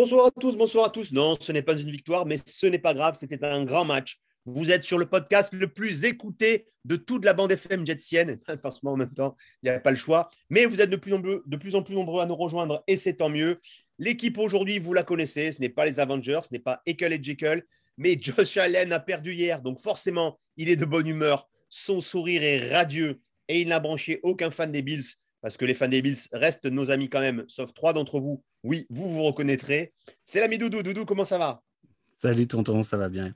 Bonsoir à tous, bonsoir à tous. Non, ce n'est pas une victoire, mais ce n'est pas grave, c'était un grand match. Vous êtes sur le podcast le plus écouté de toute la bande FM jetsienne. Forcément, en même temps, il n'y a pas le choix. Mais vous êtes de plus, de plus en plus nombreux à nous rejoindre et c'est tant mieux. L'équipe aujourd'hui, vous la connaissez, ce n'est pas les Avengers, ce n'est pas Ekel et Jekyll, mais Josh Allen a perdu hier, donc forcément, il est de bonne humeur. Son sourire est radieux et il n'a branché aucun fan des Bills parce que les fans des Bills restent nos amis quand même, sauf trois d'entre vous. Oui, vous vous reconnaîtrez. C'est l'ami Doudou. Doudou, comment ça va? Salut tonton, ça va bien.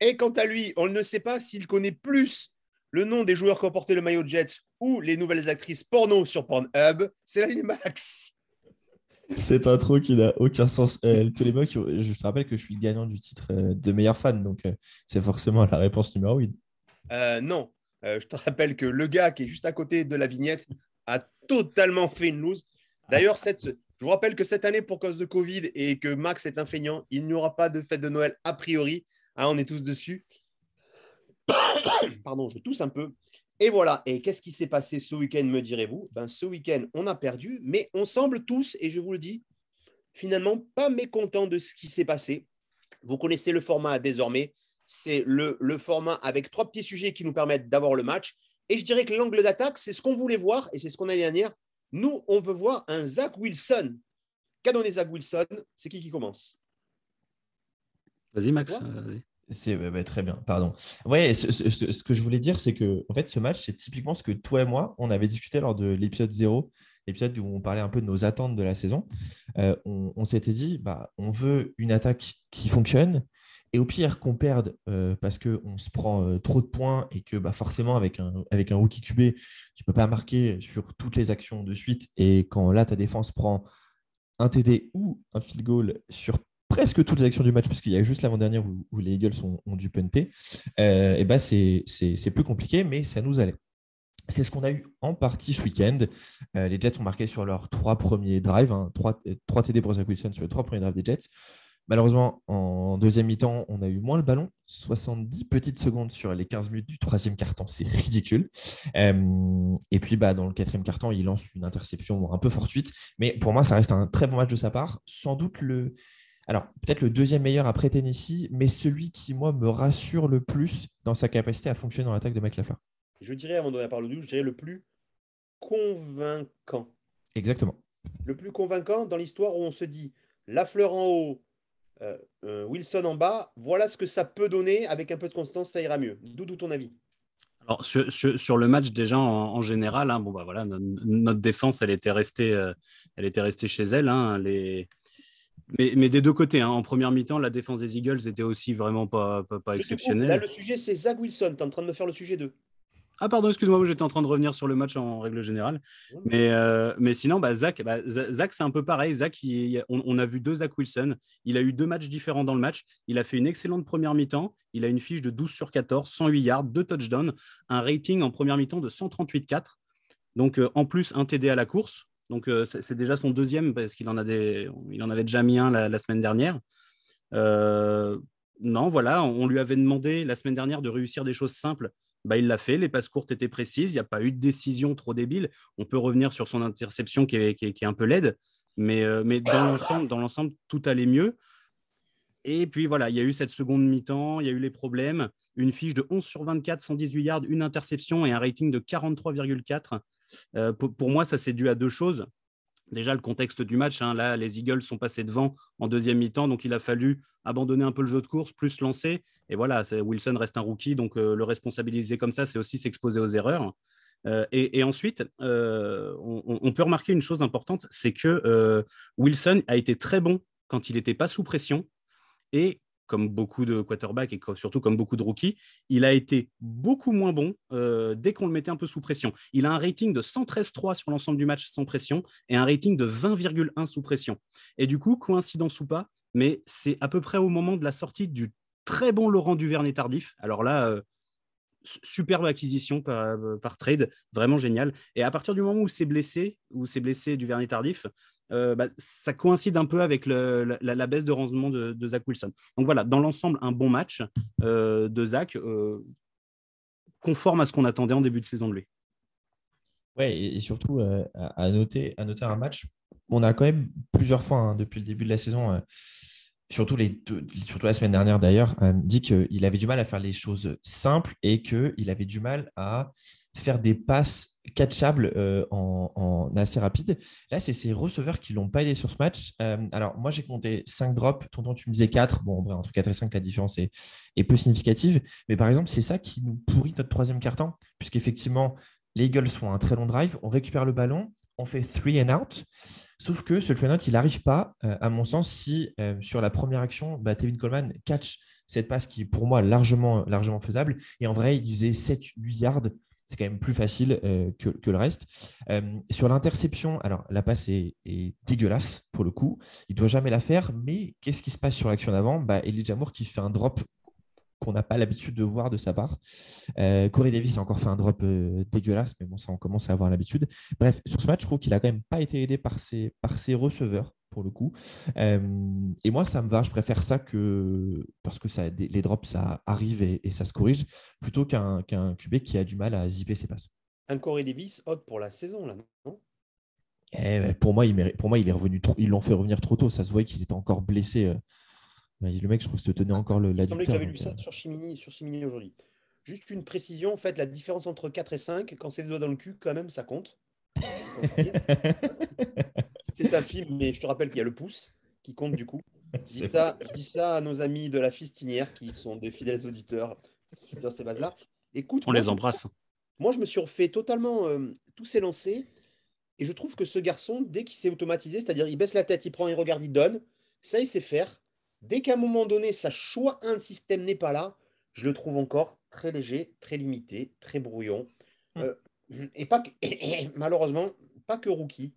Et quant à lui, on ne sait pas s'il connaît plus le nom des joueurs qui ont porté le maillot Jets ou les nouvelles actrices porno sur Pornhub. C'est l'ami Max. Cette intro qui n'a aucun sens. Euh, tous les mots, je te rappelle que je suis gagnant du titre euh, de meilleur fan, donc euh, c'est forcément la réponse numéro 8. Euh, non, je te rappelle que le gars qui est juste à côté de la vignette a totalement fait une loose. D'ailleurs, je vous rappelle que cette année, pour cause de Covid et que Max est un feignant, il n'y aura pas de fête de Noël a priori. Hein, on est tous dessus. Pardon, je tousse un peu. Et voilà. Et qu'est-ce qui s'est passé ce week-end, me direz-vous? Ben, Ce week-end, on a perdu, mais on semble tous, et je vous le dis, finalement pas mécontents de ce qui s'est passé. Vous connaissez le format désormais. C'est le, le format avec trois petits sujets qui nous permettent d'avoir le match. Et je dirais que l'angle d'attaque, c'est ce qu'on voulait voir et c'est ce qu'on a dit dernière. Nous, on veut voir un Zach Wilson. Qu'a donné Zach Wilson? C'est qui qui commence? Vas-y, Max. Euh, vas-y. C'est bah, bah, très bien, pardon. Ouais, ce, ce- ce- ce que je voulais dire, c'est que en fait, ce match, c'est typiquement ce que toi et moi, on avait discuté lors de l'épisode 0, l'épisode où on parlait un peu de nos attentes de la saison. Euh, on on s'était dit, bah, on veut une attaque qui fonctionne, et au pire qu'on perde euh, parce qu'on se prend euh, trop de points et que bah, forcément, avec un, avec un rookie QB, tu peux pas marquer sur toutes les actions de suite. Et quand là, ta défense prend un TD ou un field goal sur presque toutes les actions du match, puisqu'il y a juste l'avant-dernière où, les Eagles ont, ont dû punter, euh, et ben c'est plus compliqué, mais ça nous allait. C'est ce qu'on a eu en partie ce week-end. Les Jets ont marqué sur leurs trois premiers drives, hein, trois, trois TD pour Zach Wilson sur les trois premiers drives des Jets. Malheureusement, en deuxième mi-temps, on a eu moins le ballon, 70 petites secondes sur les 15 minutes du troisième quart-temps, c'est ridicule. Euh, et puis, bah, dans le quatrième quart-temps, il lance une interception un peu fortuite, mais pour moi, ça reste un très bon match de sa part. Sans doute le, alors peut-être le deuxième meilleur après Tennessee, mais celui qui, moi, me rassure le plus dans sa capacité à fonctionner dans l'attaque de Mike Lafleur. Je dirais, avant de donner la parole au je dirais le plus convaincant. Exactement. Le plus convaincant dans l'histoire où on se dit la fleur en haut, Wilson en bas, voilà ce que ça peut donner. Avec un peu de constance, ça ira mieux. Doudou, ton avis? Alors, sur, sur- sur le match, déjà, en, en général, hein, bon, bah, voilà, no- notre défense, elle était restée, euh, elle était restée chez elle. hein, les... mais, mais des deux côtés, hein, en première mi-temps, la défense des Eagles était aussi vraiment pas, pas, pas exceptionnelle. Là, le sujet, c'est Zach Wilson. Tu es en train de me faire le sujet 2. Ah pardon, excuse-moi, moi, j'étais en train de revenir sur le match en règle générale. Mais, euh, mais sinon, bah, Zach, bah, Zach c'est un peu pareil. Zach, il- on, on a vu deux Zach Wilson. Il a eu deux matchs différents dans le match. Il a fait une excellente première mi-temps. Il a une fiche de 12 sur 14, 108 yards, deux touchdowns, un rating en première mi-temps de 138,4. Donc euh, en plus, un TD à la course. Donc euh, c'est déjà son deuxième parce qu'il en, a des, il en avait déjà mis un la, la semaine dernière. Non, voilà, on lui avait demandé la semaine dernière de réussir des choses simples. Bah, il l'a fait, les passes courtes étaient précises, il n'y a pas eu de décision trop débile. On peut revenir sur son interception qui est, qui est- un peu laide, mais, euh, dans l'ensemble, tout allait mieux. Et puis voilà, il y a eu cette seconde mi-temps, il y a eu les problèmes, une fiche de 11 sur 24, 118 yards, une interception et un rating de 43,4. Euh, pour, pour moi, ça c'est dû à deux choses. Déjà, le contexte du match, hein, là, les Eagles sont passés devant en deuxième mi-temps, donc il a fallu abandonner un peu le jeu de course, plus lancer. Et voilà, Wilson reste un rookie, donc euh, le responsabiliser comme ça, c'est aussi s'exposer aux erreurs. Euh, et, ensuite, euh, on, peut remarquer une chose importante, c'est que Wilson a été très bon quand il n'était pas sous pression et comme beaucoup de quarterbacks et surtout comme beaucoup de rookies, il a été beaucoup moins bon dès qu'on le mettait un peu sous pression. Il a un rating de 113,3 sur l'ensemble du match sans pression et un rating de 20,1 sous pression. Et du coup, coïncidence ou pas, mais c'est à peu près au moment de la sortie du très bon Laurent Duvernay tardif. Alors là, superbe acquisition euh, par, trade, vraiment génial. Et à partir du moment où c'est blessé, où c'est blessé du vernis tardif, euh, bah, ça coïncide un peu avec la, baisse de rendement de, Zach Wilson. Donc voilà, dans l'ensemble, un bon match euh, de Zach, conforme à ce qu'on attendait en début de saison de lui. Ouais, et, surtout à, noter, à noter un match. On a quand même plusieurs fois hein, depuis le début de la saison surtout, les surtout la semaine dernière d'ailleurs, euh, dit qu'il avait du mal à faire les choses simples et qu'il avait du mal à faire des passes catchables euh, en, assez rapide. Là, c'est ces receveurs qui l'ont pas aidé sur ce match. Euh, alors, moi, j'ai compté 5 drops. Tonton, tu me disais 4. Bon, en entre 4 et 5, la différence est, peu significative. Mais par exemple, c'est ça qui nous pourrit notre troisième quart-temps, puisqu'effectivement, les Eagles font un très long drive, on récupère le ballon, on fait three and out. Sauf que ce out, il n'arrive pas, euh, à mon sens, si euh, sur la première action, bah, Tevin Coleman catch cette passe qui est pour moi largement, largement faisable. Et en vrai, il faisait 7-8 yards. C'est quand même plus facile euh, que, le reste. sur l'interception, alors la passe est, dégueulasse pour le coup. Il ne doit jamais la faire. Mais qu'est-ce qui se passe sur l'action d'avant? Bah, qui fait un drop qu'on n'a pas l'habitude de voir de sa part. Euh, Corey Davis a encore fait un drop euh, dégueulasse, mais bon, ça, on commence à avoir l'habitude. Bref, sur ce match, je trouve qu'il a quand même pas été aidé par ses, par ses receveurs, pour le coup. Euh, et moi, ça me va. Je préfère ça que. Parce que ça, les drops, ça arrive et, ça se corrige, plutôt qu'un qu'un QB qui a du mal à zipper ses passes. Un Corey Davis, hop pour la saison, là, non? Eh, pour, moi, il pour moi, il est revenu trop, ils l'ont fait revenir trop tôt. Ça se voyait qu'il était encore blessé le mec, je trouve que se tenait encore le Il que j'avais lu ça euh. sur Chimini, sur Chimini aujourd'hui. Juste une précision, en fait, la différence entre 4 et 5, quand c'est le doigt dans le cul, quand même, ça compte. c'est un film, mais je te rappelle qu'il y a le pouce qui compte du coup. Je dis, ça, dis ça à nos amis de la fistinière qui sont des fidèles auditeurs sur ces bases-là. Écoute, on les embrasse. Moi, je me suis refait totalement euh, tous ces lancers et je trouve que ce garçon, dès qu'il s'est automatisé, c'est-à-dire il baisse la tête, il prend, il regarde, il donne, ça il sait faire. Dès qu'à un moment donné, sa choix un système n'est pas là, je le trouve encore très léger, très limité, très brouillon. Hum. Euh, et, pas malheureusement, pas que rookie.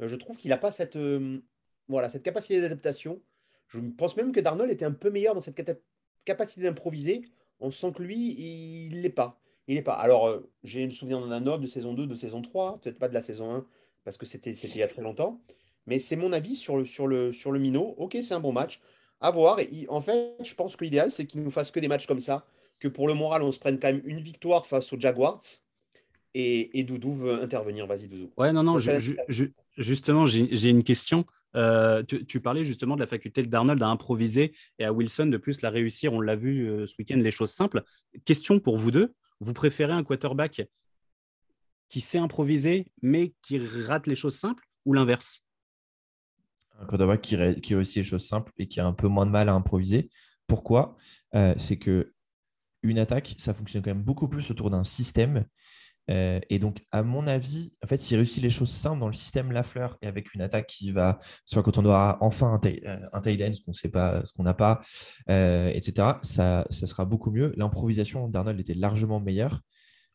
Euh, je trouve qu'il n'a pas cette, euh, voilà, cette capacité d'adaptation. Je pense même que Darnold était un peu meilleur dans cette capacité d'improviser. On sent que lui, il l'est pas. Il n'est pas. Alors, j'ai une souvenir d'un autre de saison 2, de saison 3, peut-être pas de la saison 1, parce que c'était il y a très longtemps. Mais c'est mon avis sur le, sur le, sur le minot. Ok, c'est un bon match à voir. Et, en fait, je pense que l'idéal, c'est qu'il nous fasse que des matchs comme ça, que pour le moral, on se prenne quand même une victoire face aux Jaguars. Et, Doudou veut intervenir. Vas-y, Doudou. Ouais, non, non, justement, j'ai une question. Euh, tu, parlais justement de la faculté d'Arnold à improviser et à Wilson de plus la réussir. On l'a vu euh, ce week-end, les choses simples. Question pour vous deux. Vous préférez un quarterback qui sait improviser mais qui rate les choses simples ou l'inverse? Un quarterback qui, qui réussit les choses simples et qui a un peu moins de mal à improviser. Pourquoi? Euh, C'est que une attaque, ça fonctionne quand même beaucoup plus autour d'un système. Euh, et donc, à mon avis, en fait, s'il réussit les choses simples dans le système Lafleur et avec une attaque qui va, soit quand on aura enfin un, tail, euh, ce qu'on sait pas, ce qu'on n'a pas, etc., ça, ça, sera beaucoup mieux. L'improvisation d'Arnold était largement meilleure.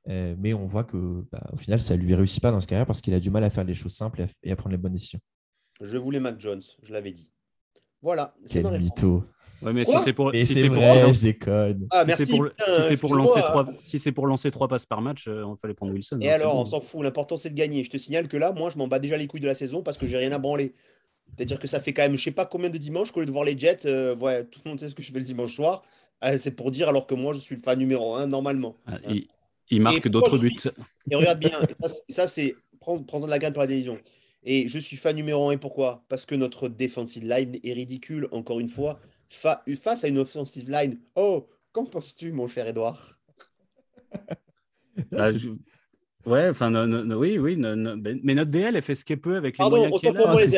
mais on voit que, bah, au final, ça ne lui réussit pas dans ce carrière parce qu'il a du mal à faire les choses simples et à prendre les bonnes décisions. Je voulais Mac Jones, je l'avais dit. Voilà. Quel mytho. Ouais, mais si c'est pour, si c'est vrai, je déconne. Ah, merci. Si c'est pour, lancer trois, si c'est pour lancer trois passes par match, euh, on fallait prendre Wilson. Et hein, alors, on s'en fout. L'important c'est de gagner. Je te signale que là, moi, je m'en bats déjà les couilles de la saison parce que j'ai rien à branler. C'est-à-dire que ça fait quand même, je sais pas combien de dimanches qu'au lieu de voir les Jets, euh, ouais, tout le monde sait ce que je fais le dimanche soir. Euh, c'est pour dire alors que moi, je suis le fan numéro un normalement. Ah, il, marque d'autres buts. Et regarde bien. ça, ça c'est prendre, prendre de la graine pour la décision. Et je suis fan numéro un. Et pourquoi? Parce que notre defensive line est ridicule, encore une fois, face à une offensive line. Oh, qu'en penses-tu, mon cher Edouard bah, Ouais, enfin, oui, oui, mais notre DL, elle fait ce qu'elle peut avec les Pardon, moyens qu'elle a. Moi, les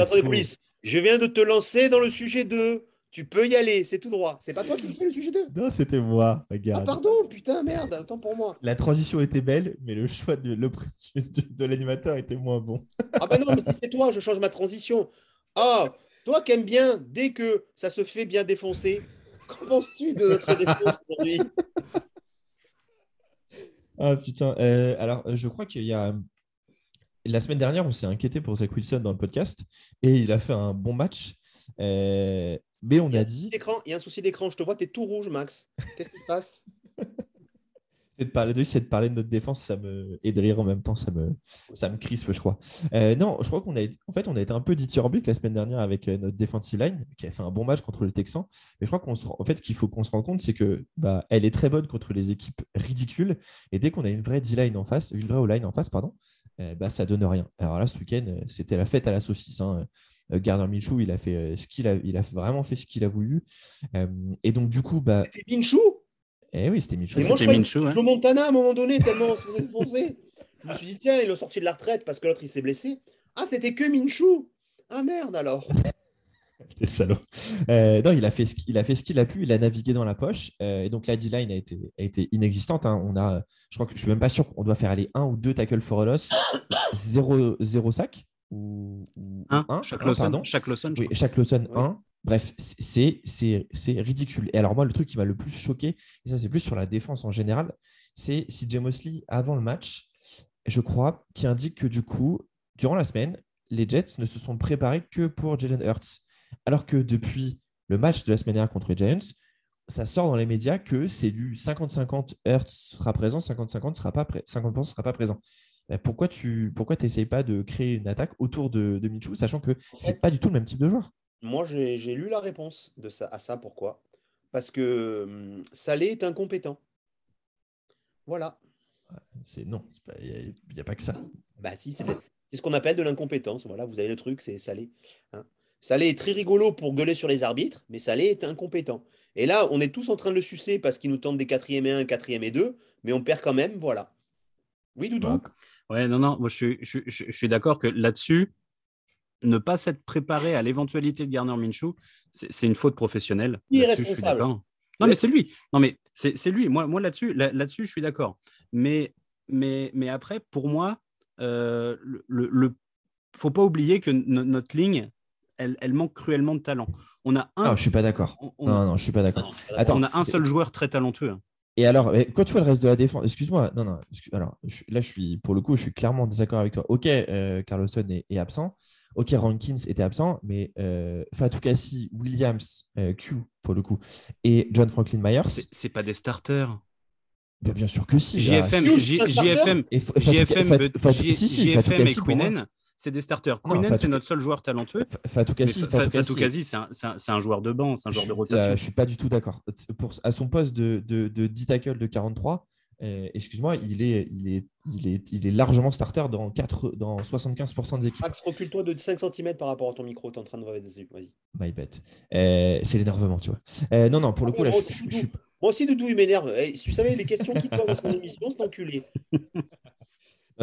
amis. Je viens de te lancer dans le sujet de tu peux y aller, c'est tout droit. C'est pas toi qui fais le sujet 2 Non, c'était moi, regarde. Ah pardon, putain, merde, attends pour moi. La transition était belle, mais le choix de, de, l'animateur était moins bon. ah bah non, mais c'est toi, je change ma transition. Ah, Toi qui aimes bien, dès que ça se fait bien défoncer, qu'en penses-tu de notre défense aujourd'hui? Ah putain. Euh, alors, euh, je crois qu'il y a. La semaine dernière, on s'est inquiété pour Zach Wilson dans le podcast et il a fait un bon match. Euh, mais on a dit. Il y a un souci d'écran, je te vois, tu es tout rouge, Max. Qu'est-ce qui se passe C'est de parler de c'est de parler de notre défense, ça me et de rire en même temps, ça me ça me crispe, je crois. Euh, non, je crois qu'on a été, en fait on a été un peu dithyrambique la semaine dernière avec euh, notre defensive line qui a fait un bon match contre le Texan. Mais je crois qu'on se en fait qu'il faut qu'on se rende compte, c'est que bah elle est très bonne contre les équipes ridicules et dès qu'on a une vraie D-line en face, une vraie O-line en face, pardon, euh, bah ça donne rien. Alors là, ce week-end, euh, c'était la fête à la saucisse. Hein. Euh, Gardner Minshew, il a fait euh, ce qu'il a, il a vraiment fait ce qu'il a voulu. Euh, et donc du coup, bah, C'est Minchou eh oui, c'était Minshew. Et moi, je C'était Minshew, c'était Montana à un moment donné, tellement on se faisait défoncer. Je me suis dit, tiens, ils l'ont sorti de la retraite parce que l'autre il s'est blessé. Ah, c'était que Minchou Ah merde alors T'es salaud. Euh, non, il a fait ce qu'il a fait ce qu'il a pu. Il a navigué dans la poche. Euh, et donc la D-line a été, a été inexistante. hein. On a, je crois que je suis même pas sûr qu'on doit faire aller un ou deux tackles for a loss, zéro, zéro sac ou, ou Un, un, chaque un, Lawson, pardon. chaque Lawson, Oui, chaque Lawson Ouais. 1. Bref, c'est c'est- c'est ridicule. Et alors, moi, le truc qui m'a le plus choqué, et ça, c'est plus sur la défense en général, c'est CJ Mosley, avant le match, je crois, qui indique que du coup, durant la semaine, les Jets ne se sont préparés que pour Jalen Hurts. Alors que depuis le match de la semaine dernière contre les Giants, ça sort dans les médias que c'est du 50-50 Hurts sera présent, 50-50 sera pas pré- 50% sera pas présent. Ben, Pourquoi tu pourquoi n'essayes pas de créer une attaque autour de, de Minshew, sachant que c'est pas du tout le même type de joueur? Moi, j'ai lu la réponse de ça, à ça. Pourquoi? Parce que hum, Salé est incompétent. Voilà. C'est non, il n'y a, pas que ça. Bah si, c'est ce qu'on appelle de l'incompétence. Voilà, vous avez le truc, c'est Salé. hein. Salé est très rigolo pour gueuler sur les arbitres, mais Salé est incompétent. Et là, on est tous en train de le sucer parce qu'il nous tente des quatrième et 1, quatrième et 2, mais on perd quand même, voilà. Oui, Doudou Bah, Ouais, non, non, moi je suis, je, je- je suis d'accord que là-dessus, ne pas s'être préparé à l'éventualité de Garner Minshew, c'est c'est une faute professionnelle. Là-dessus, je suis Irresponsable. d'accord. Non, mais c'est lui. Non, mais c'est c'est lui. Moi, moi là-dessus, là- là-dessus, je suis d'accord. Mais, mais, mais après, pour moi, euh, le, faut pas oublier que no- notre ligne, elle, elle manque cruellement de talent. On a un, Non, je suis pas d'accord. on, on- Non, non, je suis pas d'accord. Attends. on a un seul joueur très talentueux. Et alors, quand tu vois le reste de la défense, excuse-moi, non, non, excuse- alors je- là, je suis, pour le coup, je suis clairement en désaccord avec toi. Ok, euh, Carlosson est, est absent. Ok, Rankins était absent, mais euh, Fatou Kassi, Williams, euh, Q, pour le coup, et John Franklin Myers, C'est pas des starters. bien sûr que si. JFM, JFM, JFM, JFM et. Quinen, c'est des starters. Fatou- c'est notre seul joueur talentueux. Fa- Fatou Mais Kassi, Fa- Fatou Fatou Kassi, Kazi, c'est un, joueur de banc, c'est un Je joueur de rotation. euh, je suis pas du tout d'accord. Pour, à son poste de, de, de 10 tackles de 43, euh, excuse-moi, il est, il, est, il, est, il est largement starter dans, 4, dans 75% des équipes. Max, recule-toi de 5 cm par rapport à ton micro, tu es en train de dessus. Vas-y. My bad. Euh, c'est l'énervement, tu vois. Euh, non, non, pour le Ah, coup, là, moi je, je- je suis. Moi aussi, Doudou, il m'énerve. Eh, si tu savais les questions te pose dans son émission, c'est enculé.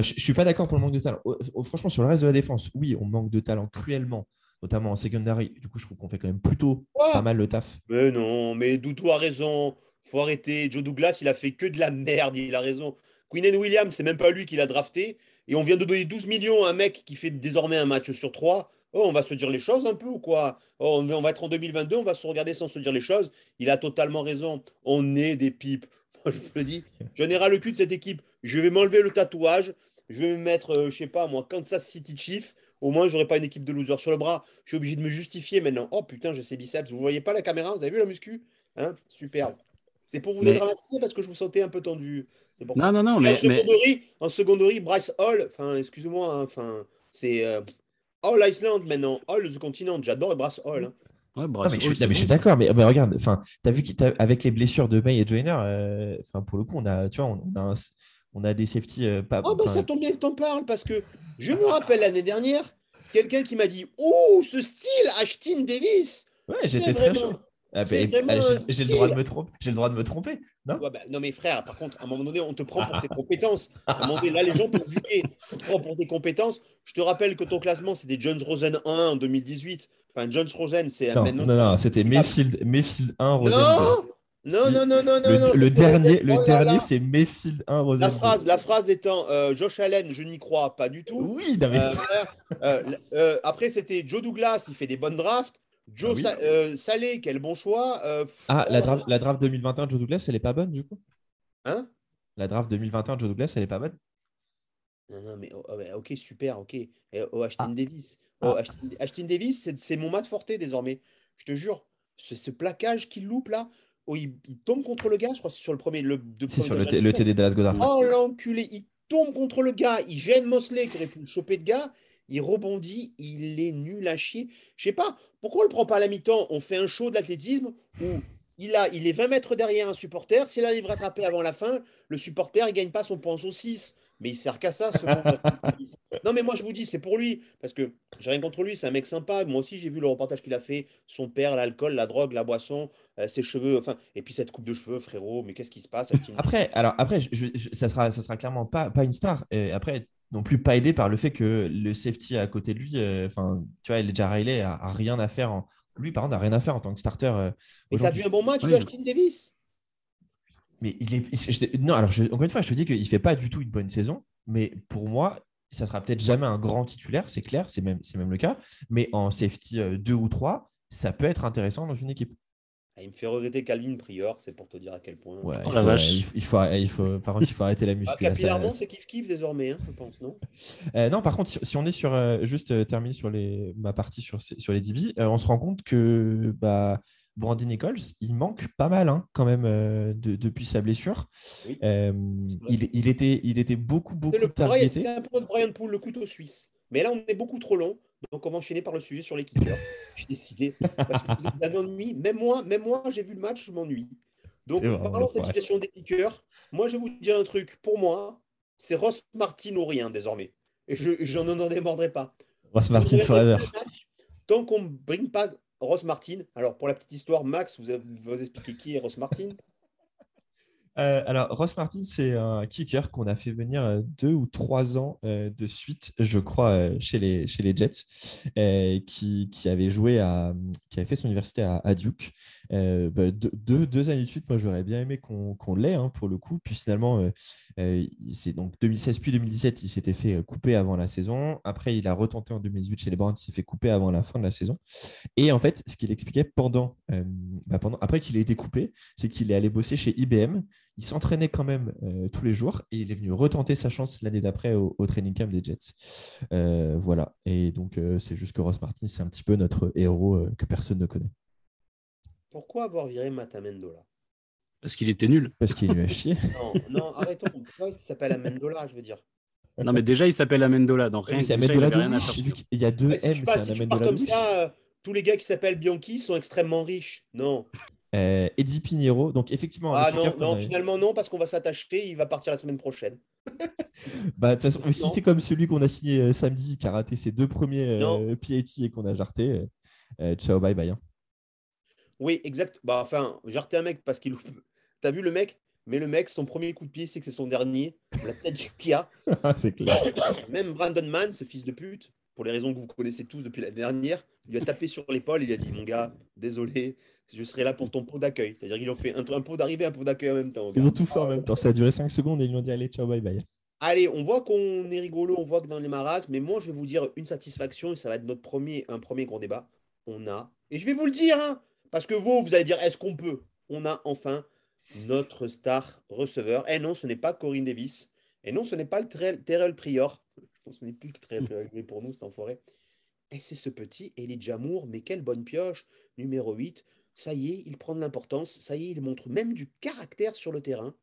Je, je suis pas d'accord pour le manque de talent. Franchement, sur le reste de la défense, oui, on manque de talent cruellement, notamment en secondary. Du coup, je trouve qu'on fait quand même plutôt Quoi pas mal le taf. Mais non, mais Doudou a raison? Faut arrêter. Joe Douglas, il a fait que de la merde. Il a raison. Quinnen Williams, c'est même pas lui qui l'a drafté. Et on vient de donner 12 millions à un mec qui fait désormais un match sur trois. Oh, on va se dire les choses un peu ou quoi? Oh, on va- être en 2022, on va se regarder sans se dire les choses. Il a totalement raison. On est des pipes. Moi, je me dis, j'en ai ras le cul de cette équipe. Je vais m'enlever le tatouage. Je vais me mettre, euh, je sais pas moi, Kansas City Chief. Au moins, j'aurai pas une équipe de losers sur le bras. Je suis obligé de me justifier maintenant. Oh putain, j'ai ces biceps. Vous voyez pas la caméra? Vous avez vu la muscu? Hein? Superbe. C'est pour vous Mais- dédramatiser parce que je vous sentais un peu tendu. C'est pour ça. Non, non, non, en, mais, mais seconderie, en seconderie, Bryce Hall, enfin, excusez-moi, hein, enfin, c'est euh, All Iceland maintenant, All the Continent. J'adore Bryce Hall. hein. ouais, Non, Bryce mais je Hall, suis, non, mais je suis d'accord, mais, mais regarde, enfin, t'as vu qu'avec les blessures de May et Joyner, euh, enfin, pour le coup, on a, tu vois, on a, un- on a des safety euh, pas. Oh, bah enfin, ça tombe bien que t'en parles parce que je me rappelle l'année dernière, quelqu'un qui m'a dit Oh, ce style, Ashton Davis ouais, j'étais très chaud. Ah, bah, j'ai le droit de me tromper. J'ai le droit de me tromper, non? Ouais, bah, non mais frère, par contre, à un moment donné, on te prend pour tes compétences. À un moment donné, là, les gens peuvent juger. On te prend pour tes compétences. Je te rappelle que ton classement, c'était Jones Rosen 1 en 2018. Enfin, Jones Rosen, c'est Non, maintenant. non, non, c'était Mayfield, Mayfield 1, Rosen Non Non, Si. non, non, non, non. Le, non, le c'est dernier, le Oh dernier c'est Mayfield 1, Rosen La 2. phrase, la phrase étant euh, Josh Allen, je n'y crois pas du tout. Oui, non, mais Euh. Euh, euh, après, c'était Joe Douglas, il fait des bonnes drafts. Joe Ah oui. Sa- euh, Salé, quel bon choix. Euh, pff, Ah, oh la là. la draft 2021 de Joe Douglas, elle est pas bonne du coup? Hein? La draft 2021 de Joe Douglas, elle est pas bonne? Non, non, mais oh, oh, ouais, ok, super, ok. Et, oh, Ashton Ah. Davis. Oh, Ah. Ashton, Ashton Davis, c'est- c'est mon mat forté désormais. Je te jure. Ce, ce plaquage qu'il loupe là, oh, il, il tombe contre le gars, je crois que c'est sur le premier. Le, de C'est sur le, le TD Dallas Goddard. Oh l'enculé, il tombe contre le gars, il gêne Mosley qui aurait pu le choper de gars, il rebondit, il est nul à chier. Je sais pas, pourquoi on le prend pas à la mi-temps On fait un show d'athlétisme où il, a, il est 20 mètres derrière un supporter, s'il arrive à rattraper avant la fin, le supporter il gagne pas son point au 6. Mais il sert qu'à ça, ce. Non, mais moi je vous dis, c'est pour lui. Parce que j'ai rien contre lui, c'est un mec sympa. Moi aussi, j'ai vu le reportage qu'il a fait. Son père, l'alcool, la drogue, la boisson, euh, ses cheveux. Enfin, et puis cette coupe de cheveux, frérot. Mais qu'est-ce qui se passe Après, alors après, je- je- je- ça sera, ça sera clairement pas, pas une star. Et après, non plus pas aidé par le fait que le safety à côté de lui, euh, enfin, tu vois, Elijah Riley a, a rien à faire. En... Lui, par contre, a rien à faire en tant que starter. euh, Mais t'as vu un bon match Oui, de Ashton Davis? Mais il est. je- non, alors je- encore une fois, je te dis qu'il fait pas du tout une bonne saison. Mais pour moi, ça sera peut-être jamais un grand titulaire, c'est clair, c'est même, c'est même le cas. Mais en safety 2 ou 3, ça peut être intéressant dans une équipe. Ah, Il me fait regretter Calvin Prior, c'est pour te dire à quel point. Ouais, Oh il, la faut, vache. il faut- il faut- il faut- par contre, il faut arrêter la Ah, muscu. là, ça- capillairement, c'est kiff-kiff désormais, hein, je pense, non? Euh, non, par contre, si, si on est sur euh, juste euh, terminé sur les, ma partie sur, sur les DB, euh, on se rend compte que bah, Brandon Nichols, il manque pas mal hein, quand même euh, de- depuis sa blessure. Oui. Euh, il, il était, il était beaucoup, beaucoup le targeté. C'était un peu de Brian Poole, le couteau suisse. Mais là, on est beaucoup trop long, donc on va enchaîner par le sujet sur les kickers. J'ai décidé. Parce que vous. Même moi, même moi, j'ai vu le match, je m'ennuie. Donc, parlons de cette situation des kickers. Moi, je vais vous dire un truc. Pour moi, c'est Ross Martin ou rien désormais. Et je j'en en démordrai pas. Ross Martin forever. match, Tant qu'on ne bring pas Ross Martin. Alors, pour la petite histoire, Max, vous, avez- qui est Ross Martin? Euh, alors, Ross Martin, c'est un kicker qu'on a fait venir euh, deux ou trois ans euh, de suite, je crois, chez, les, Jets, qui, qui avait fait son université à Duke. Euh, bah, deux, années de suite, moi, j'aurais bien aimé qu'on l'ait hein, pour le coup. Puis finalement, euh, euh, c'est donc 2016 puis 2017, il s'était fait euh, couper avant la saison. Après, il a retenté en 2018 chez les Browns, il s'est fait couper avant la fin de la saison. Et en fait, ce qu'il expliquait pendant, euh, bah, après qu'il ait été coupé, c'est qu'il est allé bosser chez IBM. Il s'entraînait quand même euh, tous les jours et il est venu retenter sa chance l'année d'après au, au training camp des Jets. Euh, voilà. Et donc, euh, c'est juste que Ross Martin, c'est un petit peu notre héros euh, que personne ne connaît. Pourquoi avoir viré Matt Amendola? Parce qu'il était nul. Parce qu'il est nul à chier. Non, non, arrêtons. Pourquoi est-ce qu'il s'appelle Amendola, je veux dire Non, mais déjà, il s'appelle Amendola. Donc, rien déjà, il rien à qu'il y a deux Ouais, M, c'est si Amendola comme ça, euh, tous les gars qui s'appellent Bianchi sont extrêmement riches. Non. Euh, Eddie Pinheiro. Donc, effectivement, Ah non, non, avait- finalement non, parce qu'on va s'attacher, il va partir la semaine prochaine. Bah, de toute façon, si c'est comme celui qu'on a signé euh, samedi, qui a raté ses deux premiers euh, et qu'on a jarté, ciao, bye bye. hein. Oui, exact. Bah enfin, j'ai un mec parce qu'il. T'as vu le mec? Mais le mec, son premier coup de pied, c'est que c'est son dernier. La tête qu'il a. c'est clair. Même Brandon Mann, ce fils de pute, pour les raisons que vous connaissez tous depuis la dernière, il lui a tapé sur l'épaule. Il a dit Mon gars, désolé, je serai là pour ton pot d'accueil. C'est-à-dire qu'ils ont fait un, un pot d'arrivée, un pot d'accueil en même temps. Ils ont tout fait en même temps. Ça a duré 5 secondes et ils lui ont dit allez, ciao, bye bye. Allez, on voit qu'on est rigolo, on voit que dans les maras, mais moi je vais vous dire une satisfaction et ça va être notre premier, un premier gros débat. On a, et je vais vous le dire, hein, parce que vous, vous allez dire est-ce qu'on peut? On a enfin notre star receveur. Et non, ce n'est pas Corinne Davis. Et non, ce n'est pas le Terrell Prior. Je pense que ce n'est plus que Terrell Prior mais pour nous, c'est enfoiré. Et c'est ce petit Elijah Moore, mais quelle bonne pioche, numéro 8. Ça y est, il prend de l'importance. Ça y est, il montre même du caractère sur le terrain.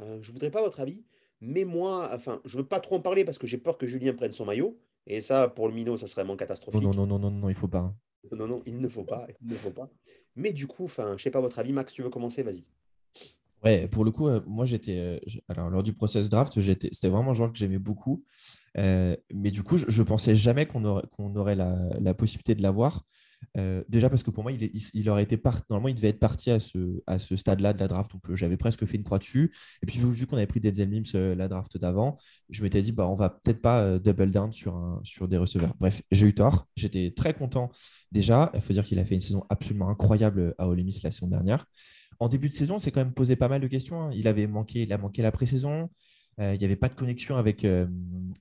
Euh, je ne voudrais pas votre avis. Mais moi, enfin, je veux pas trop en parler parce que j'ai peur que Julien prenne son maillot. Et ça, pour le minot, ça serait vraiment Non, catastrophique. non, non, non, non, non, il faut pas. Non, non, il ne faut pas. Il ne faut pas. Mais du coup, enfin, je sais pas votre avis. Max, tu veux commencer Vas-y. Ouais, pour le coup, euh, moi j'étais. euh, alors, lors du process draft, c'était vraiment un joueur que j'aimais beaucoup. Euh, mais du coup, je, je pensais jamais qu'on aurait, qu'on aurait la possibilité de l'avoir. Euh, déjà parce que pour moi, il, aurait été. Normalement, il devait être parti à ce, stade-là de la draft. Donc, euh, j'avais presque fait une croix dessus. Et puis, vu, vu qu'on avait pris Denzel Mims euh, la draft d'avant, je m'étais dit, bah, on va peut-être pas double down sur, des receveurs. Bref, j'ai eu tort. J'étais très content déjà. Il faut dire qu'il a fait une saison absolument incroyable à Ole Miss la saison dernière. en début de saison, c'est quand même posé pas mal de questions. hein. Il avait manqué, il a manqué la pré-saison. Il n'y avait pas de connexion avec,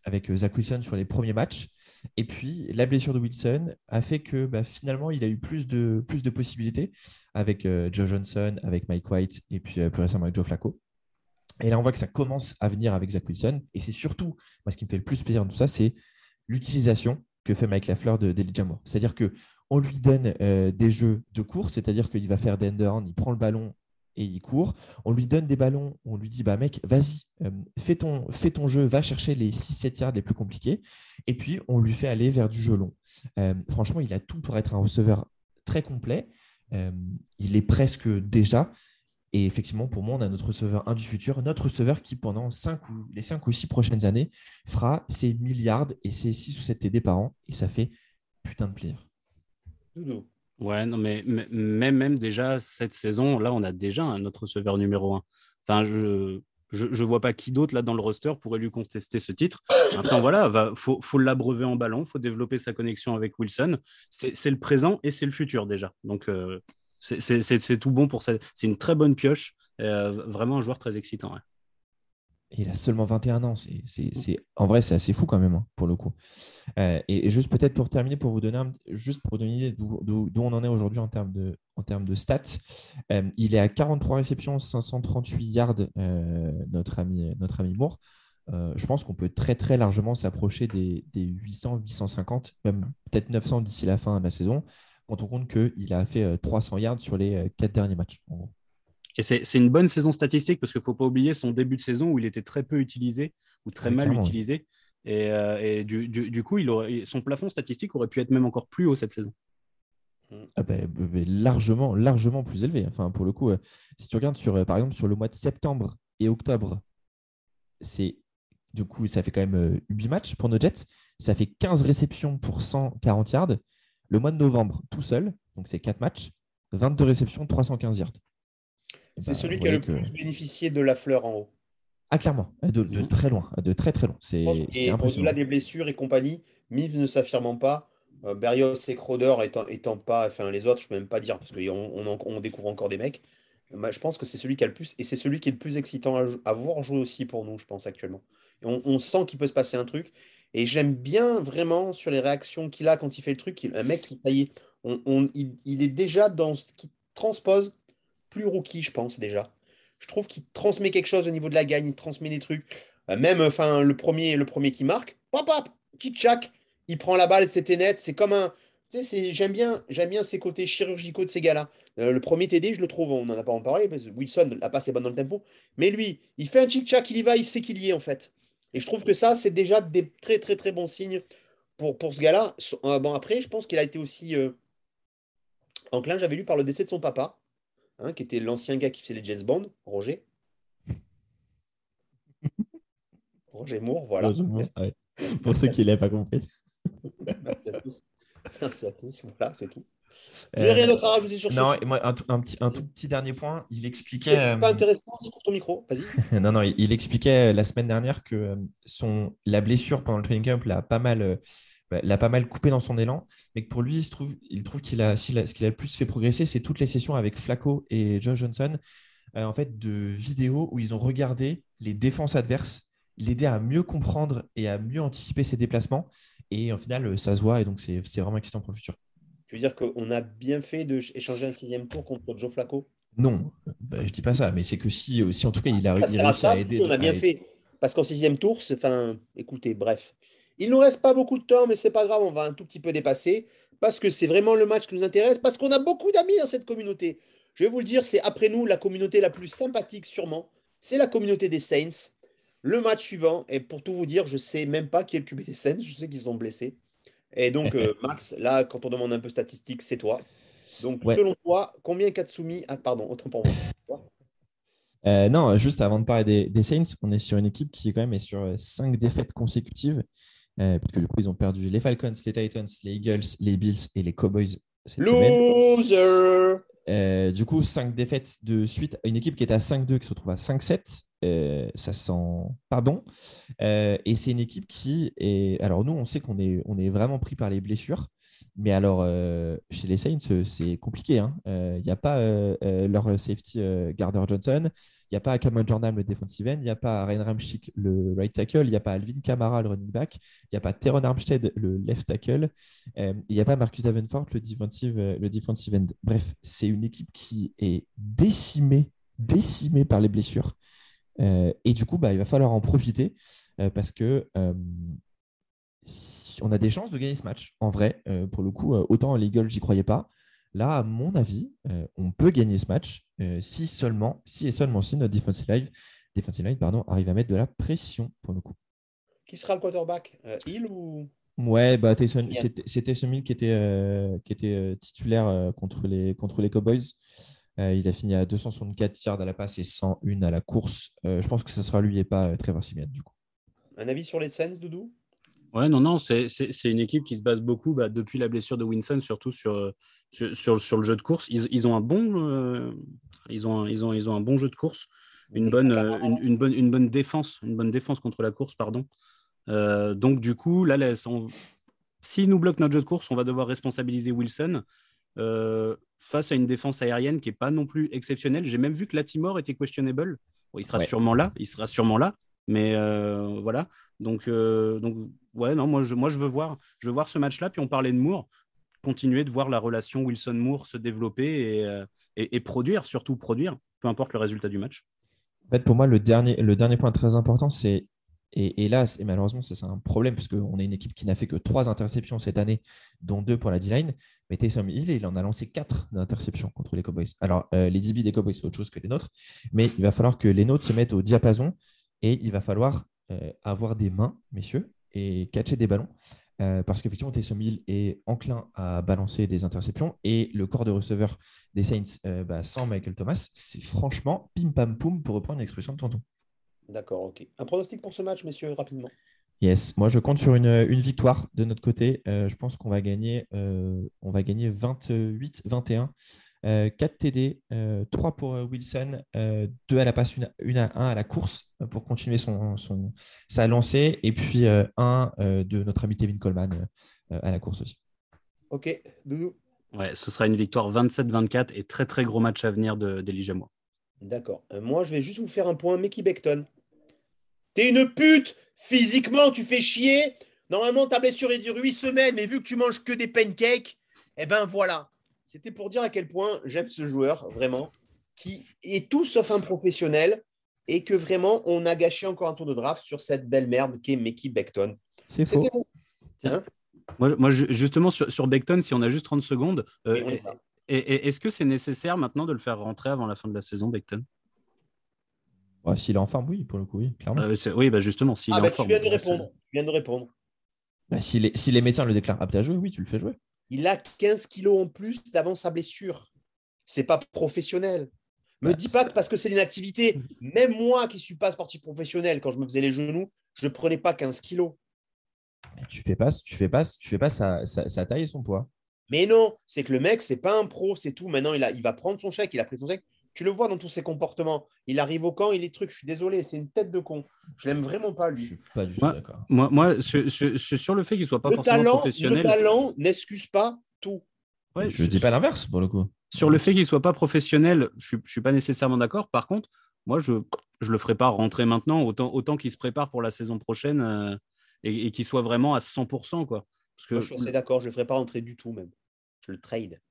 avec Zach Wilson sur les premiers matchs. Et puis, la blessure de Wilson a fait que bah, finalement, il a eu plus de, plus de possibilités avec euh, Joe Johnson, avec Mike White et puis euh, plus récemment avec Joe Flacco. Et là, on voit que ça commence à venir avec Zach Wilson. Et c'est surtout, moi, ce qui me fait le plus plaisir dans tout ça, c'est l'utilisation que fait Mike Lafleur de d'Elijah Moore. C'est-à-dire que on lui donne euh, des jeux de course, c'est-à-dire qu'il va faire des il prend le ballon et il court. On lui donne des ballons, on lui dit bah mec, vas-y, euh, fais, ton, fais ton jeu, va chercher les 6-7 yards les plus compliqués. Et puis on lui fait aller vers du jeu long. Euh, franchement, il a tout pour être un receveur très complet. Euh, il est presque déjà. Et effectivement, pour moi, on a notre receveur un du futur, notre receveur qui, pendant ou, les 5 ou 6 prochaines années, fera ses milliards et ses 6 ou 7 TD par an. Et ça fait putain de plaisir. Doudou. Ouais, non, mais même, déjà cette saison, là, on a déjà un autre receveur numéro un. Enfin, je je, je vois pas qui d'autre là dans le roster pourrait lui contester ce titre. Maintenant, voilà, va, faut, faut l'abreuver en ballon, faut développer sa connexion avec Wilson. C'est le présent et c'est le futur déjà. Donc, euh, c'est- tout bon pour ça. C'est une très bonne pioche. Euh, vraiment un joueur très excitant. Il a seulement 21 ans. C'est, c'est- c'est- En vrai, c'est assez fou quand même, hein, pour le coup. Euh, et, et juste peut-être pour terminer, pour vous donner un- juste pour donner une idée d'où, d'où- d'où on en est aujourd'hui en termes de, en termes de stats, euh, il est à 43 réceptions, 538 yards, euh, notre, ami, notre ami Moore. Je pense qu'on peut très très largement s'approcher des, des 800, 850, même peut-être 900 d'ici la fin de la saison, quand on compte qu'il a fait euh, 300 yards sur les quatre derniers matchs. en gros. Et c'est c'est une bonne saison statistique parce qu'il ne faut pas oublier son début de saison où il était très peu utilisé ou très Oui, mal clairement, utilisé. Et, euh, et du, du- du coup, il aurait, son plafond statistique aurait pu être même encore plus haut cette saison. Ah ben, largement, largement plus élevé. Enfin, pour le coup, euh, si tu regardes sur, euh, par exemple, sur le mois de septembre et octobre, c'est du coup, ça fait quand même euh, 8 matchs pour nos Jets. Ça fait 15 réceptions pour 140 yards. Le mois de novembre, tout seul, donc c'est 4 matchs, 22 réceptions, 315 yards. C'est Bah, celui qui a le que- plus bénéficié de la fleur en haut. Ah, clairement, de, de Mhm. très loin, de très très loin. C'est au-delà des blessures et compagnie, Mims ne s'affirmant pas, euh, Berrios et Crowder étant, étant pas, enfin les autres, je peux même pas dire parce qu'on on, découvre encore des mecs. Bah, je pense que c'est celui qui a le plus et c'est celui qui est le plus excitant à, voir jouer aussi pour nous, je pense actuellement. Et on, on sent qu'il peut se passer un truc. Et j'aime bien vraiment sur les réactions qu'il a quand il fait le truc, il- un mec qui, ça y est, il est déjà dans ce qui transpose plus rookie, je pense déjà. Je trouve qu'il transmet quelque chose au niveau de la gagne, il transmet des trucs. Euh, même enfin le premier, le premier qui marque, hop hop, qui tchac, il prend la balle, c'était net. C'est comme un. Tu sais, j'aime bien, j'aime bien ces côtés chirurgicaux de ces gars-là. Euh, le premier TD, je le trouve, on n'en a pas en parlé, parce Wilson, la passe est bonne dans le tempo. Mais lui, il fait un tchic-tchac, il y va, il sait qu'il y est en fait. Et je trouve que ça, c'est déjà des très très très bons signes pour, ce gars-là. Euh, bon, après, je pense qu'il a été aussi enclin, j'avais lu par le décès de son papa, hein, qui était l'ancien gars qui faisait les James Bond, Roger. Roger Moore, voilà. Ouais. Pour ceux qui ne l'avaient pas compris. Merci à tous. Merci à tous. Voilà, c'est tout. Euh, J'ai rien d'autre à rajouter sur Non, ce et moi, un, tout- un petit, un tout petit dernier point. Il expliquait. C'est pas euh, intéressant, je ton micro, vas-y. non, non, il, il expliquait euh, la semaine dernière que euh, son, la blessure pendant le training camp l'a pas mal, euh, bah, l'a pas mal coupé dans son élan, mais que pour lui, il, se trouve, il trouve qu'il a, ce qu'il a le plus fait progresser, c'est toutes les sessions avec Flacco et Josh Johnson, euh, en fait, de vidéos où ils ont regardé les défenses adverses, l'aider à mieux comprendre et à mieux anticiper ses déplacements. Et au final, euh, ça se voit, et donc c'est c'est vraiment excitant pour le futur. Tu veux dire qu'on a bien fait d'échanger un sixième tour contre Joe Flacco? Non, bah, je dis pas ça, mais c'est que si, si en tout cas il a, Ça il a sert à réussi à aider. on a bien fait. Parce qu'en sixième tour, c'est enfin, écoutez, bref. Il nous reste pas beaucoup de temps, mais c'est pas grave, on va un tout petit peu dépasser. Parce que c'est vraiment le match qui nous intéresse, parce qu'on a beaucoup d'amis dans cette communauté. Je vais vous le dire, c'est après nous la communauté la plus sympathique, sûrement. C'est la communauté des Saints. Le match suivant, et pour tout vous dire, je sais même pas qui est le QB des Saints, je sais qu'ils sont blessés. Et donc, euh, Max, là, quand on demande un peu statistique, c'est toi. Donc, Ouais. selon toi, combien Katsumi Ah, pardon, autant pour moi. Euh, non, juste avant de parler des, des Saints, on est sur une équipe qui quand même est sur euh, cinq défaites consécutives. Euh, parce que du coup, ils ont perdu les Falcons, les Titans, les Eagles, les Bills et les Cowboys cette. Loser Euh, du coup, cinq défaites de suite à une équipe qui est à 5-2 qui se retrouve à 5-7. Euh, ça sent pas bon. Euh, et c'est une équipe qui est. Alors, nous, on sait qu'on est, on est vraiment pris par les blessures. Mais alors, euh, chez les Saints, euh, c'est compliqué. Il hein. n'y a pas leur safety Gardner Johnson, il n'y a pas Cameron Jordan, le defensive end, il n'y a pas Ryan Ramchick, le right tackle, il n'y a pas Alvin Kamara, le running back, il n'y a pas Teron Armstead, le left tackle, il n'y a pas Marcus Davenport, le defensive, le defensive end. Bref, c'est une équipe qui est décimée, décimée par les blessures. et du coup, bah, il va falloir en profiter parce que on a des chances de gagner ce match. En vrai, euh, pour le coup, euh, autant les Eagles, j'y croyais pas. Là, à mon avis, euh, on peut gagner ce match si seulement, si et seulement si notre defensive line, defensive line pardon, arrive à mettre de la pression pour le coup. Qui sera le quarterback? Hill ou? Ouais, bah, c'était Hill qui était, qui était titulaire contre, les, contre les Cowboys. il a fini à 264 yards à la passe et 101 à la course. je pense que ce sera lui et pas Trevor Simeon du coup. Un avis sur les Saints, Doudou? Ouais, non, non, c'est une équipe qui se base beaucoup bah, depuis la blessure de Winson, surtout sur, sur, sur, le jeu de course. Ils, ils ont un bon, euh, ils ont, ils ont, ils ont un bon jeu de course, une bonne, euh, une, bonne, une bonne défense, une bonne défense contre la course, pardon. Euh, donc du coup, là, là s'ils nous bloquent notre jeu de course, on va devoir responsabiliser Wilson face à une défense aérienne qui est pas non plus exceptionnelle. J'ai même vu que Latimore était questionable. il sera sûrement là, il sera sûrement là, mais voilà. Donc, donc ouais, non, moi je, moi, je veux voir, je veux voir ce match-là. Puis on parlait de Moore, continuer de voir la relation Wilson-Moore se développer euh, et, et, produire, surtout produire, peu importe le résultat du match. En fait, pour moi, le dernier, le dernier point très important, c'est et, et, là, et malheureusement, c'est un problème parce qu'on est une équipe qui n'a fait que trois interceptions cette année, dont deux pour la D-line. Mais Taysom Hill, il en a lancé quatre d'interceptions contre les Cowboys. Alors, euh, les DB des Cowboys, c'est autre chose que les nôtres, mais il va falloir que les nôtres se mettent au diapason et il va falloir euh, avoir des mains, messieurs, et catcher des ballons. Euh, parce qu'effectivement, Taysom Hill est enclin à balancer des interceptions et le corps de receveur des Saints euh, bah, sans Michael Thomas, c'est franchement pim pam poum pour reprendre l'expression de tonton. D'accord, ok. Un pronostic pour ce match, messieurs, rapidement. Yes, moi je compte sur une, une victoire de notre côté. je pense qu'on va gagner, on va gagner 28-21 4 TD, 3 pour euh, Wilson, 2 euh, à la passe, 1 à 1 à la course euh, pour continuer son, son sa lancée, et puis 1 de notre ami Kevin Coleman à la course aussi. Ok, Doudou Ouais, ce sera une victoire 27-24 et très très gros match à venir d'Elijah Moore. D'accord. moi, je vais juste vous faire un point. Mickey Beckton. T'es une pute Physiquement, tu fais chier. Normalement, ta blessure est dure 8 semaines, mais vu que tu manges que des pancakes, eh ben voilà. C'était pour dire à quel point j'aime ce joueur, vraiment, qui est tout sauf un professionnel et que vraiment, on a gâché encore un tour de draft sur cette belle merde qui est Mickey Beckton. C'est faux. Hein moi, justement, sur, sur, Beckton, si on a juste 30 secondes, euh, est-ce que c'est nécessaire maintenant de le faire rentrer avant la fin de la saison, Beckton S'il est en forme, oui, pour le coup, oui, clairement. Euh, oui, bah justement, s'il ah, est bah, en forme. Tu viens de répondre. Tu viens de répondre. Bah, si, les, si, les, médecins le déclarent apte à jouer, oui, tu le fais jouer. Il a 15 kilos en plus d'avant sa blessure. C'est pas professionnel. Me bah, dis pas que parce que c'est une activité, même moi qui suis pas sportif professionnel, quand je me faisais les genoux, je ne prenais pas 15 kilos. tu fais pas, tu fais pas, tu fais pas sa, taille et son poids. Mais non, c'est que le mec, c'est pas un pro, c'est tout. Maintenant, il, a, il va prendre son chèque, il a pris son chèque. Tu le vois dans tous ses comportements. Il arrive au camp, il est truc. Je suis désolé, c'est une tête de con. Je l'aime vraiment pas, lui. Je suis pas du tout d'accord. Moi, moi sur, sur, le fait qu'il soit pas forcément talent, professionnel. Le talent n'excuse pas tout. Ouais, je ne dis pas l'inverse, pour le coup. Sur le fait qu'il soit pas professionnel, je ne suis pas nécessairement d'accord. Par contre, moi, je ne le ferai pas rentrer maintenant, autant, autant qu'il se prépare pour la saison prochaine euh, et, qu'il soit vraiment à 100%. Quoi. Parce que, je suis d'accord, je ne le ferai pas rentrer du tout, même. Je le trade.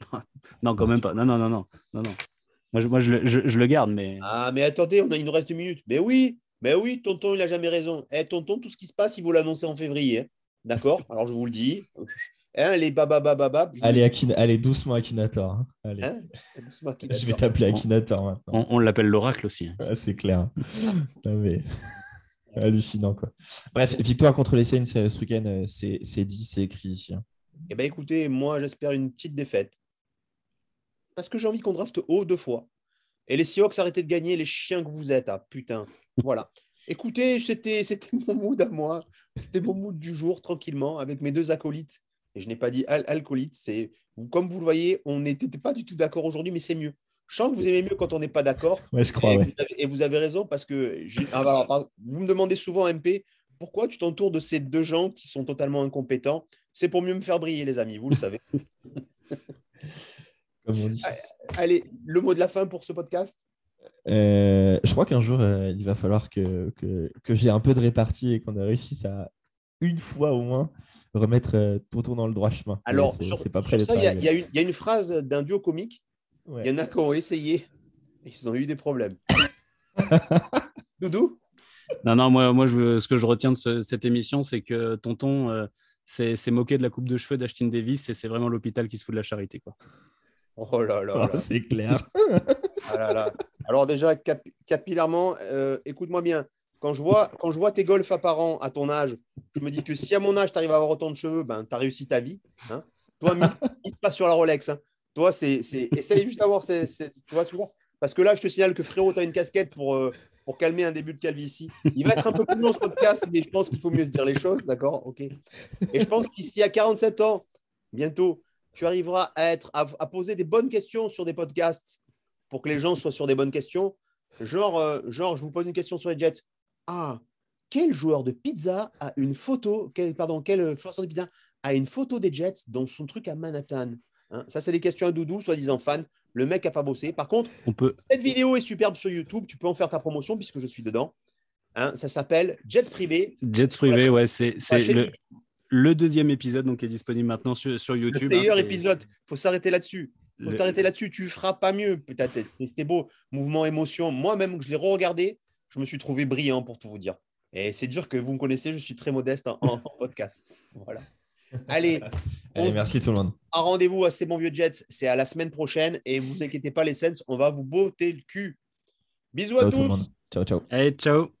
non, quand même pas. Non, non, non, non. non, non. Moi, je, le garde, mais. Ah, mais attendez, on a, il nous reste une minute. Mais oui, mais oui, tonton, il n'a jamais raison. Eh, tonton, tout ce qui se passe, il faut l'annoncer en février. Hein. D'accord? Alors, je vous le dis. Hein, les bababababab. Allez, allez, doucement, Akinator. Hein. Allez. Hein? Je vais t'appeler Akinator maintenant. On, l'appelle l'oracle aussi. c'est clair. mais... hallucinant, quoi. Bref, victoire contre les Saints euh, ce week-end, euh, c'est dit, c'est écrit ici. Eh bien, écoutez, moi, j'espère une petite défaite parce que j'ai envie qu'on draft haut deux fois. Et les Seahawks, arrêtez de gagner, les chiens que vous êtes. Ah, putain. Voilà. Écoutez, c'était mon mood à moi. C'était mon mood du jour, tranquillement, avec mes deux acolytes. Et je n'ai pas dit al alcoolites. C'est Comme vous le voyez, on n'était pas du tout d'accord aujourd'hui, mais c'est mieux. Je sens que vous aimez mieux quand on n'est pas d'accord. Ouais, je crois. Et, ouais. vous avez, et, vous avez, raison parce que ah, vous me demandez souvent, MP, pourquoi tu t'entoures de ces deux gens qui sont totalement incompétents? C'est pour mieux me faire briller, les amis, vous le savez. Comme on dit. Allez, le mot de la fin pour ce podcast Euh, je crois qu'un jour, euh, il va falloir que, que, que j'ai un peu de répartie et qu'on réussisse à, une fois au moins, remettre euh, Tonton dans le droit chemin. Alors, c'est pas prêt il y, y a une- il y a une phrase d'un duo comique. Ouais. Il y en a qui ont essayé et ils ont eu des problèmes. Doudou? Non, non, moi, moi je, veux- ce que je retiens de ce- cette émission, c'est que Tonton euh, s'est s'est moqué de la coupe de cheveux d'Ashton Davis et c'est vraiment l'hôpital qui se fout de la charité. Quoi. Oh là là. Ah, là. c'est clair. Ah là là. Alors déjà, cap- capillairement, euh, écoute-moi bien. Quand je, vois, quand je vois tes golfs apparents à ton âge, je me dis que si à mon âge, tu arrives à avoir autant de cheveux, ben, tu as réussi ta vie. hein. Toi, mise, pas sur la Rolex. hein. Toi, c'est, essaye juste d'avoir ces, ces- tu vois, celui-là. Parce que là, je te signale que frérot, tu as une casquette pour, euh, pour calmer un début de calvitie. Il va être un peu plus long ce podcast, mais je pense qu'il faut mieux se dire les choses, d'accord? Ok. Et je pense qu'ici à 47 ans, bientôt, tu arriveras à, être, à, à poser des bonnes questions sur des podcasts pour que les gens soient sur des bonnes questions. Genre, euh, genre je vous pose une question sur les Jets. Ah, quel joueur de pizza a une photo, quel, pardon, quel euh, de pizza a une photo des Jets dans son truc à Manhattan Hein, Ça, c'est des questions à Doudou, soi-disant fan. Le mec n'a pas bossé. Par contre, On peut, cette vidéo est superbe sur YouTube. Tu peux en faire ta promotion puisque je suis dedans. Hein, ça s'appelle Jet Privé. Jets privé, ouais, c'est c'est le. Le deuxième épisode donc, est disponible maintenant sur, sur Le YouTube. hein, meilleur c'est- épisode. faut s'arrêter là-dessus. faut le- t'arrêter là-dessus. Tu feras pas mieux. C'était beau. Mouvement, émotion. Moi-même, que je l'ai re-regardé, je me suis trouvé brillant pour tout vous dire. Et c'est dur que vous me connaissez. Je suis très modeste en, en podcast. Voilà. Allez, Allez, merci tout le monde. un rendez-vous à ces bons vieux Jets. C'est à la semaine prochaine. Et vous inquiétez pas, les Sens, on va vous botter le cul. Bisous à Ciao tout tous. le monde. Ciao, ciao. Allez, ciao